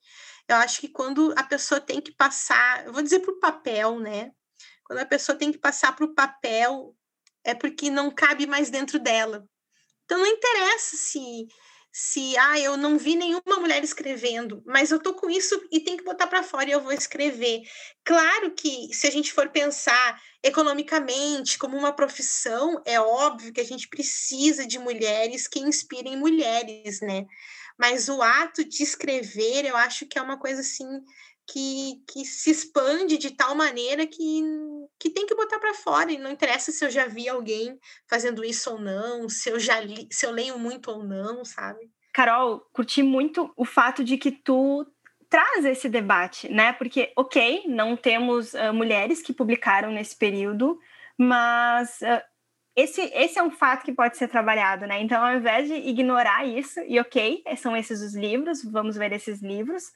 Eu acho que quando a pessoa tem que passar, vou dizer para o papel, né? Quando a pessoa tem que passar para o papel, é porque não cabe mais dentro dela. Então não interessa se se ah, eu não vi nenhuma mulher escrevendo, mas eu tô com isso e tem que botar para fora e eu vou escrever. Claro que se a gente for pensar economicamente como uma profissão, é óbvio que a gente precisa de mulheres que inspirem mulheres, né? Mas o ato de escrever, eu acho que é uma coisa assim que, que se expande de tal maneira que, que tem que botar para fora. E não interessa se eu já vi alguém fazendo isso ou não, se eu já li, se eu leio muito ou não, sabe? Carol, curti muito o fato de que tu traz esse debate, né? Porque, ok, não temos uh, mulheres que publicaram nesse período, mas uh, esse, esse é um fato que pode ser trabalhado, né? Então, ao invés de ignorar isso, e ok, são esses os livros, vamos ver esses livros,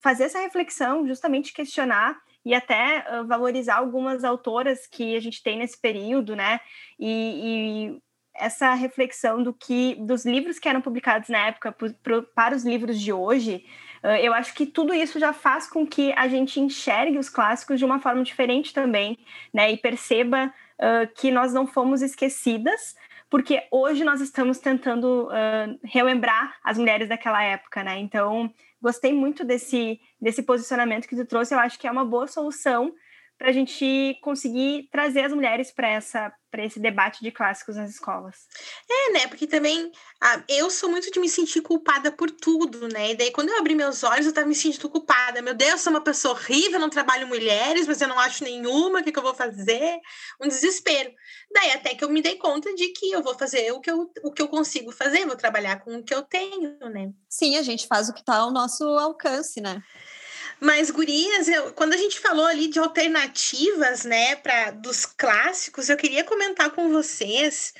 fazer essa reflexão, justamente questionar e até uh, valorizar algumas autoras que a gente tem nesse período, né? E, e essa reflexão do que dos livros que eram publicados na época pro, pro, para os livros de hoje, uh, eu acho que tudo isso já faz com que a gente enxergue os clássicos de uma forma diferente também, né? E perceba uh, que nós não fomos esquecidas, porque hoje nós estamos tentando relembrar as mulheres daquela época, né? Então, gostei muito desse, desse posicionamento que tu trouxe. Eu acho que é uma boa solução para a gente conseguir trazer as mulheres para essa para esse debate de clássicos nas escolas. É, né? Porque também ah, eu sou muito de me sentir culpada por tudo, né? E daí quando eu abri meus olhos, eu tava me sentindo culpada. Meu Deus, eu sou uma pessoa horrível, não trabalho mulheres, mas eu não acho nenhuma, o que, que eu vou fazer? Um desespero. Daí até que eu me dei conta de que eu vou fazer o que eu, o que eu consigo fazer, vou trabalhar com o que eu tenho, né? Sim, a gente faz o que está ao nosso alcance, né? Mas, gurias, eu, quando a gente falou ali de alternativas, né, para dos clássicos, eu queria comentar com vocês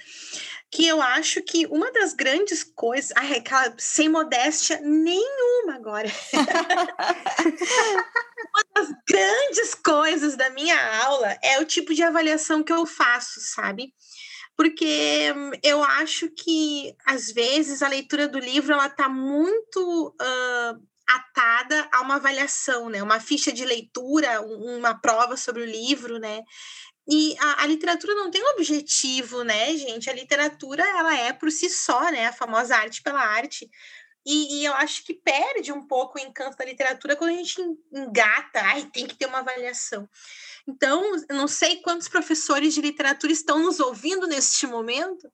que eu acho que uma das grandes coisas, ai, aquela, sem modéstia nenhuma agora. uma das grandes coisas da minha aula é o tipo de avaliação que eu faço, sabe? Porque eu acho que às vezes a leitura do livro ela está muito uh, atada a uma avaliação, né? Uma ficha de leitura, uma prova sobre o livro, né? E a, a, literatura não tem objetivo, né, gente? A literatura, ela é por si só, né? A famosa arte pela arte. E, e, eu acho que perde um pouco o encanto da literatura quando a gente engata, ai, tem que ter uma avaliação. Então, não sei quantos professores de literatura estão nos ouvindo neste momento,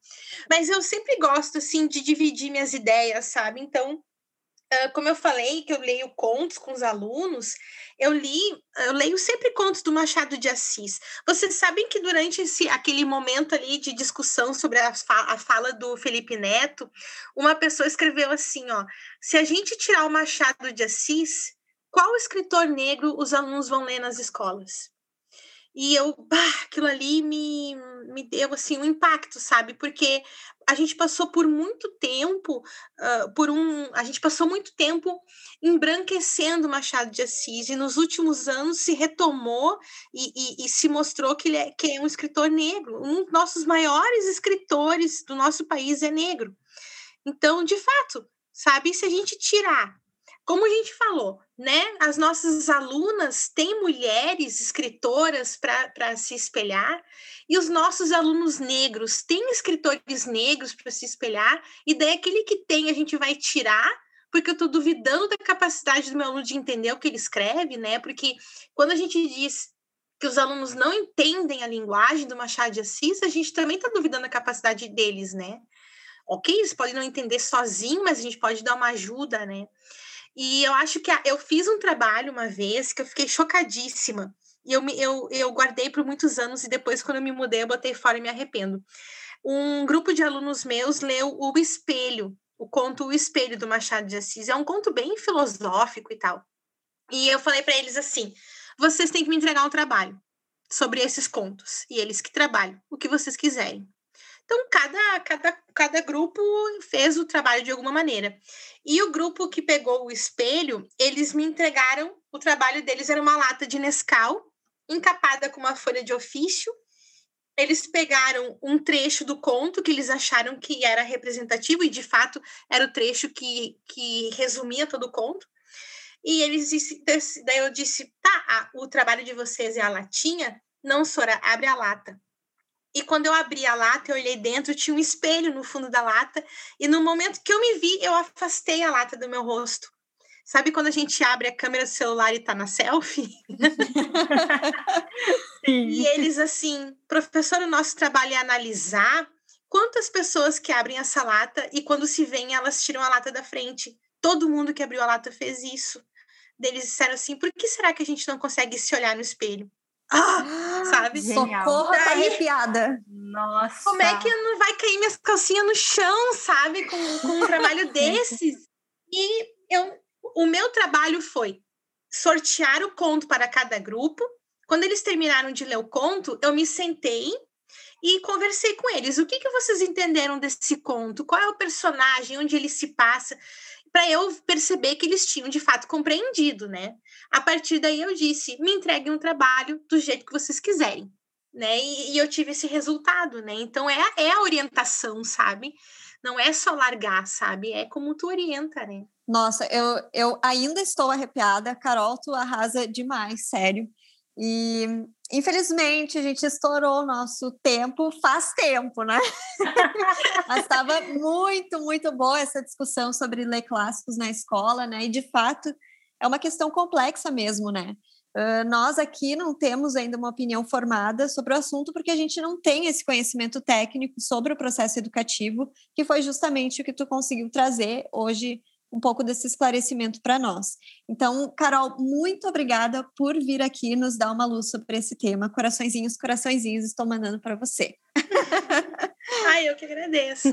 mas eu sempre gosto, assim, de dividir minhas ideias, sabe? Então, como eu falei, que eu leio contos com os alunos, eu li, eu leio sempre contos do Machado de Assis. Vocês sabem que durante esse, aquele momento ali de discussão sobre a, a fala do Felipe Neto, uma pessoa escreveu assim, ó, se a gente tirar o Machado de Assis, qual escritor negro os alunos vão ler nas escolas? E eu, bah, aquilo ali me, me deu assim um impacto, sabe? Porque a gente passou por muito tempo, uh, por um, a gente passou muito tempo embranquecendo Machado de Assis e nos últimos anos se retomou e, e, e se mostrou que ele, é, que é um escritor negro. Um dos nossos maiores escritores do nosso país é negro. Então, de fato, sabe, se a gente tirar como a gente falou, né? As nossas alunas têm mulheres escritoras para se espelhar, e os nossos alunos negros têm escritores negros para se espelhar, e daí aquele que tem a gente vai tirar, porque eu estou duvidando da capacidade do meu aluno de entender o que ele escreve, né? Porque quando a gente diz que os alunos não entendem a linguagem do Machado de Assis, a gente também está duvidando da capacidade deles, né? Ok, eles podem não entender sozinho, mas a gente pode dar uma ajuda, né? E eu acho que a, eu fiz um trabalho uma vez que eu fiquei chocadíssima. E eu, eu, eu guardei por muitos anos e depois, quando eu me mudei, eu botei fora e me arrependo. Um grupo de alunos meus leu O Espelho, o conto O Espelho do Machado de Assis. É um conto bem filosófico e tal. E eu falei para eles assim: vocês têm que me entregar um trabalho sobre esses contos. E eles que trabalham, o que vocês quiserem. Então, cada, cada, cada grupo fez o trabalho de alguma maneira. E o grupo que pegou o espelho, eles me entregaram, o trabalho deles era uma lata de Nescau, encapada com uma folha de ofício, eles pegaram um trecho do conto que eles acharam que era representativo, e de fato era o trecho que, que resumia todo o conto. E eles daí eu disse: tá, a, o trabalho de vocês é a latinha? Não, Sora, abre a lata. E quando eu abri a lata, eu olhei dentro, tinha um espelho no fundo da lata, e no momento que eu me vi, eu afastei a lata do meu rosto. Sabe quando a gente abre a câmera do celular e tá na selfie? e eles assim, professor, o nosso trabalho é analisar quantas pessoas que abrem essa lata e quando se vêem, elas tiram a lata da frente. Todo mundo que abriu a lata fez isso. Eles disseram assim: por que será que a gente não consegue se olhar no espelho? Ah, sabe? Socorro, tá arrepiada. Nossa. Como é que não vai cair minhas calcinhas no chão, sabe? Com, com um trabalho desses. E eu o meu trabalho foi sortear o conto para cada grupo. Quando eles terminaram de ler o conto, eu me sentei e conversei com eles. O que, que vocês entenderam desse conto? Qual é o personagem? Onde ele se passa? Para eu perceber que eles tinham de fato compreendido, né? A partir daí eu disse: me entreguem um trabalho do jeito que vocês quiserem, né? E, e eu tive esse resultado, né? Então é, é a orientação, sabe? Não é só largar, sabe? É como tu orienta, né? Nossa, eu, eu ainda estou arrepiada. Carol, tu arrasa demais, sério. E infelizmente a gente estourou o nosso tempo faz tempo, né? Mas estava muito, muito boa essa discussão sobre ler clássicos na escola, né? E de fato é uma questão complexa mesmo, né? Uh, nós aqui não temos ainda uma opinião formada sobre o assunto, porque a gente não tem esse conhecimento técnico sobre o processo educativo, que foi justamente o que tu conseguiu trazer hoje um pouco desse esclarecimento para nós. Então, Carol, muito obrigada por vir aqui nos dar uma luz sobre esse tema. Coraçõezinhos, coraçõezinhos, estou mandando para você. Ai, eu que agradeço.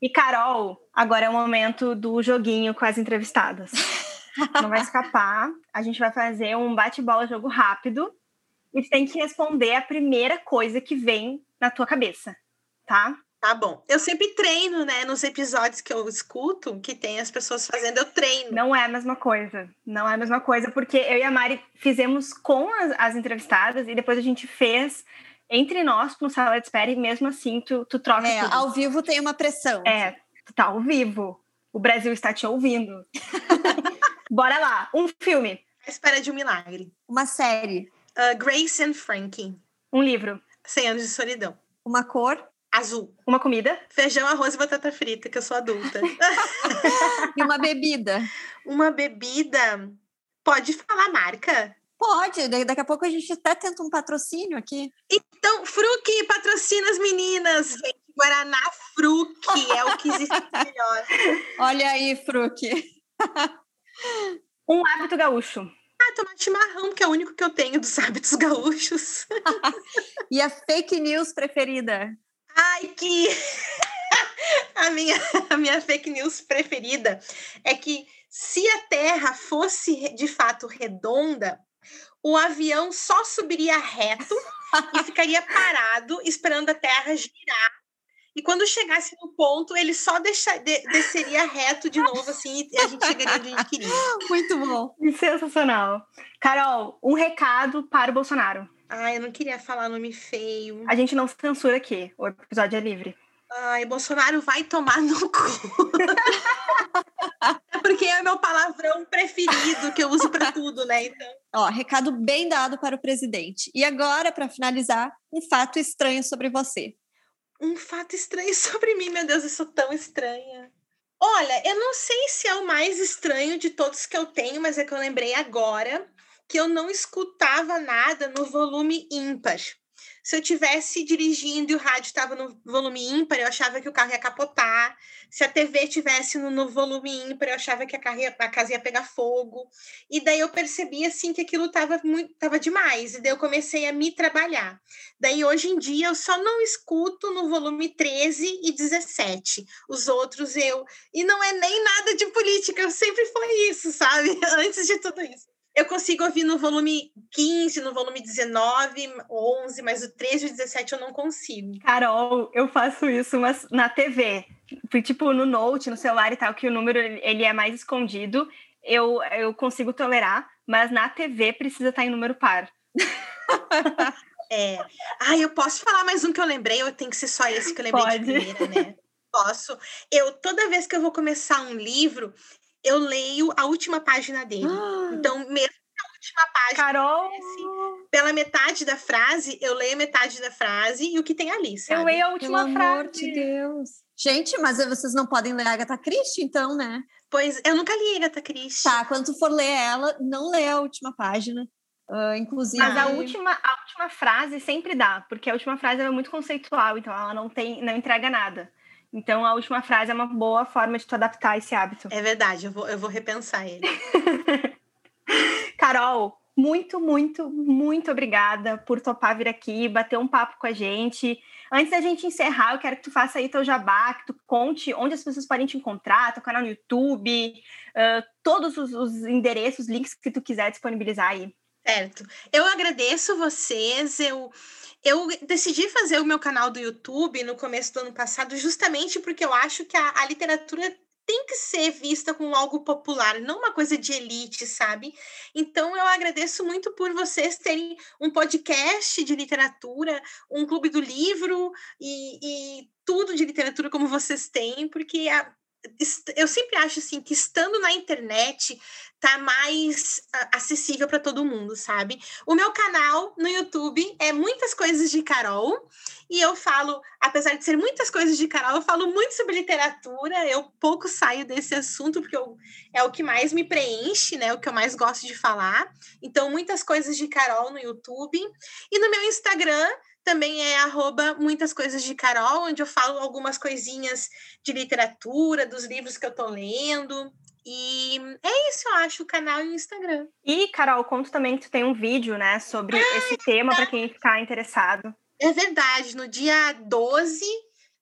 e Carol, agora é o momento do joguinho com as entrevistadas. Não vai escapar. A gente vai fazer um bate-bola jogo rápido e tem que responder a primeira coisa que vem na tua cabeça, tá? Tá bom. Eu sempre treino, né? Nos episódios que eu escuto, que tem as pessoas fazendo, eu treino. Não é a mesma coisa. Não é a mesma coisa, porque eu e a Mari fizemos com as, as entrevistadas e depois a gente fez entre nós no sala de espera e mesmo assim tu, tu troca é, tudo. ao vivo tem uma pressão. É, tu tá ao vivo. O Brasil está te ouvindo. Bora lá. Um filme. A Espera de um Milagre. Uma série. Uh, Grace and Frankie. Um livro. Cem Anos de Solidão. Uma cor. Azul. Uma comida? Feijão, arroz e batata frita, que eu sou adulta. e uma bebida? Uma bebida. Pode falar marca? Pode, daqui a pouco a gente até tenta um patrocínio aqui. Então, Fruc patrocina as meninas. Guaraná Fruc é o que existe melhor. Olha aí, Fruc. um hábito gaúcho. Ah, tomar chimarrão, que é o único que eu tenho dos hábitos gaúchos. e a fake news preferida? Ai, que. a, minha, a minha fake news preferida é que se a Terra fosse de fato redonda, o avião só subiria reto e ficaria parado esperando a Terra girar. E quando chegasse no ponto, ele só deixa, de, desceria reto de novo, assim, e a gente chegaria onde a gente queria. Muito bom. Sensacional. Carol, um recado para o Bolsonaro. Ai, eu não queria falar nome feio. A gente não censura aqui. O episódio é livre. Ai, Bolsonaro vai tomar no cu. Porque é meu palavrão preferido que eu uso para tudo, né? Então. Ó, recado bem dado para o presidente. E agora, para finalizar, um fato estranho sobre você. Um fato estranho sobre mim, meu Deus, eu sou tão estranha. Olha, eu não sei se é o mais estranho de todos que eu tenho, mas é que eu lembrei agora que eu não escutava nada no volume ímpar. Se eu tivesse dirigindo e o rádio estava no volume ímpar, eu achava que o carro ia capotar. Se a TV tivesse no, no volume ímpar, eu achava que a, carro ia, a casa ia pegar fogo. E daí eu percebi assim que aquilo estava muito tava demais. E daí eu comecei a me trabalhar. Daí hoje em dia eu só não escuto no volume 13 e 17. Os outros eu. E não é nem nada de política, sempre foi isso, sabe? Antes de tudo isso eu consigo ouvir no volume 15, no volume 19, 11, mas o 13 e o 17 eu não consigo. Carol, eu faço isso, mas na TV. Tipo, no Note, no celular e tal, que o número ele é mais escondido, eu, eu consigo tolerar, mas na TV precisa estar em número par. é. Ah, eu posso falar mais um que eu lembrei, ou tem que ser só esse que eu lembrei Pode. de primeira, né? Posso. Eu, toda vez que eu vou começar um livro, eu leio a última página dele. Ah. Então, mesmo que a última página Carol... pela metade da frase, eu leio a metade da frase e o que tem ali, sabe? Eu leio a última Pelo frase. amor de Deus. Gente, mas vocês não podem ler Agatha Christie, então, né? Pois, eu nunca li Agatha Christie. Tá, quando tu for ler ela, não lê a última página. Uh, inclusive... Mas a última, a última frase sempre dá, porque a última frase é muito conceitual, então ela não tem, não entrega nada. Então, a última frase é uma boa forma de tu adaptar esse hábito. É verdade, eu vou, eu vou repensar ele. Carol, muito, muito, muito obrigada por topar vir aqui, bater um papo com a gente. Antes da gente encerrar, eu quero que tu faça aí teu jabá, que tu conte onde as pessoas podem te encontrar, teu canal no YouTube, uh, todos os, os endereços, links que tu quiser disponibilizar aí. Certo. Eu agradeço vocês. Eu, eu decidi fazer o meu canal do YouTube no começo do ano passado, justamente porque eu acho que a, a literatura tem que ser vista como algo popular, não uma coisa de elite, sabe? Então eu agradeço muito por vocês terem um podcast de literatura, um clube do livro e, e tudo de literatura como vocês têm, porque a, eu sempre acho assim que estando na internet tá mais acessível para todo mundo, sabe? O meu canal no YouTube é muitas coisas de Carol e eu falo, apesar de ser muitas coisas de Carol, eu falo muito sobre literatura. Eu pouco saio desse assunto porque eu, é o que mais me preenche, né? O que eu mais gosto de falar. Então, muitas coisas de Carol no YouTube e no meu Instagram também é arroba muitas coisas de Carol, onde eu falo algumas coisinhas de literatura, dos livros que eu tô lendo. E é isso, eu acho, o canal e o Instagram. E, Carol, conto também que tu tem um vídeo, né, sobre ah, esse tema para quem ficar interessado. É verdade, no dia 12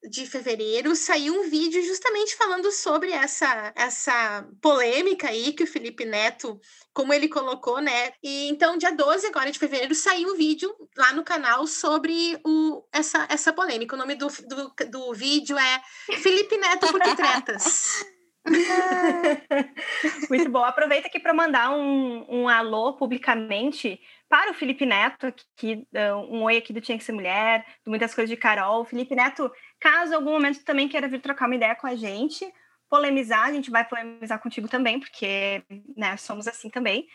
de fevereiro saiu um vídeo justamente falando sobre essa essa polêmica aí que o Felipe Neto, como ele colocou, né? E então dia 12 agora de fevereiro saiu um vídeo lá no canal sobre o essa essa polêmica. O nome do, do, do vídeo é Felipe Neto por que tretas. Muito bom. Aproveita aqui para mandar um, um alô publicamente para o Felipe Neto, aqui, um oi aqui do Tinha que Ser Mulher, do Muitas Coisas de Carol. Felipe Neto, caso algum momento também queira vir trocar uma ideia com a gente, polemizar, a gente vai polemizar contigo também, porque né, somos assim também.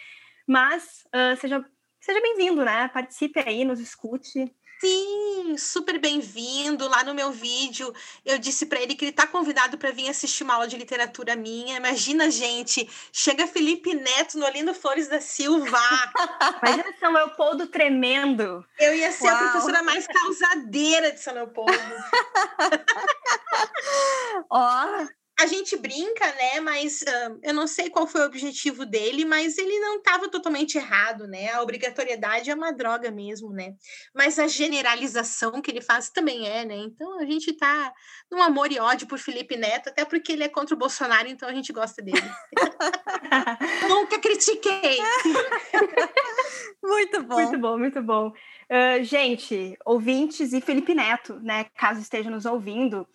Mas uh, seja, seja bem-vindo, né? Participe aí, nos escute. Sim, super bem-vindo. Lá no meu vídeo, eu disse para ele que ele está convidado para vir assistir uma aula de literatura minha. Imagina, gente, chega Felipe Neto no Olino Flores da Silva. Imagina São Leopoldo tremendo. Eu ia ser Uau. a professora mais causadeira de São Leopoldo. Ó, a gente brinca, né? Mas uh, eu não sei qual foi o objetivo dele, mas ele não estava totalmente errado, né? A obrigatoriedade é uma droga mesmo, né? Mas a generalização que ele faz também é, né? Então a gente tá num amor e ódio por Felipe Neto, até porque ele é contra o Bolsonaro, então a gente gosta dele. Nunca critiquei. muito bom. Muito bom, muito bom. Uh, gente, ouvintes e Felipe Neto, né? Caso esteja nos ouvindo.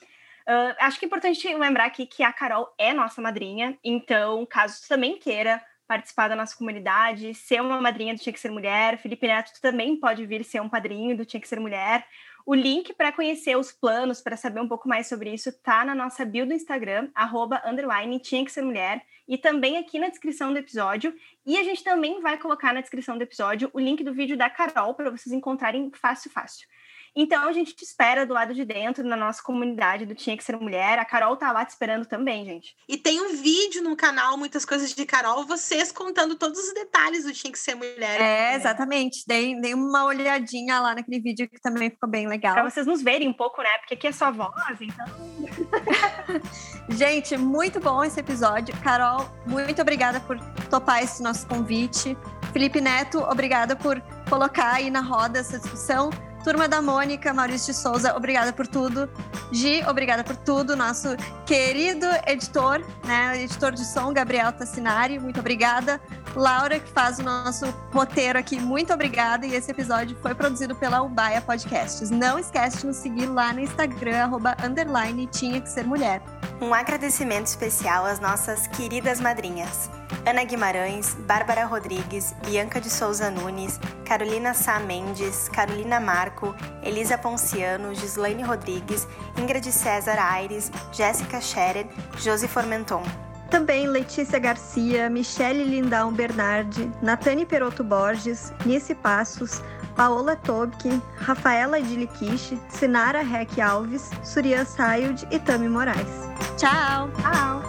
Uh, acho que é importante lembrar aqui que a Carol é nossa madrinha, então, caso tu também queira participar da nossa comunidade, ser uma madrinha do Tinha Que Ser Mulher, Felipe Neto também pode vir ser um padrinho do Tinha Que Ser Mulher. O link para conhecer os planos, para saber um pouco mais sobre isso, tá na nossa bio do Instagram, arroba, underline, Tinha Que Ser Mulher, e também aqui na descrição do episódio. E a gente também vai colocar na descrição do episódio o link do vídeo da Carol, para vocês encontrarem fácil, fácil. Então a gente te espera do lado de dentro, na nossa comunidade do Tinha Que Ser Mulher. A Carol tá lá te esperando também, gente. E tem um vídeo no canal, muitas coisas de Carol, vocês contando todos os detalhes do Tinha Que Ser Mulher. É, exatamente. Dei, dei uma olhadinha lá naquele vídeo que também ficou bem legal. Pra vocês nos verem um pouco, né? Porque aqui é só voz, então. gente, muito bom esse episódio. Carol, muito obrigada por topar esse nosso convite. Felipe Neto, obrigada por colocar aí na roda essa discussão. Turma da Mônica, Maurício de Souza, obrigada por tudo. Gi, obrigada por tudo. Nosso querido editor, né, editor de som, Gabriel Tassinari, muito obrigada. Laura, que faz o nosso roteiro aqui, muito obrigada. E esse episódio foi produzido pela Ubaia Podcasts. Não esquece de nos seguir lá no Instagram, arroba, underline, tinha que ser mulher. Um agradecimento especial às nossas queridas madrinhas. Ana Guimarães, Bárbara Rodrigues, Bianca de Souza Nunes, Carolina Sá Mendes, Carolina Marco, Elisa Ponciano, Gislaine Rodrigues, Ingrid César Aires, Jéssica Scherer, Josi Formenton. Também Letícia Garcia, Michele Lindão Bernardi, Natane Peroto Borges, Nice Passos, Paola Tobke, Rafaela Diliquiche, Sinara Rec Alves, Surian Sayud e Tami Moraes. Tchau! Tchau!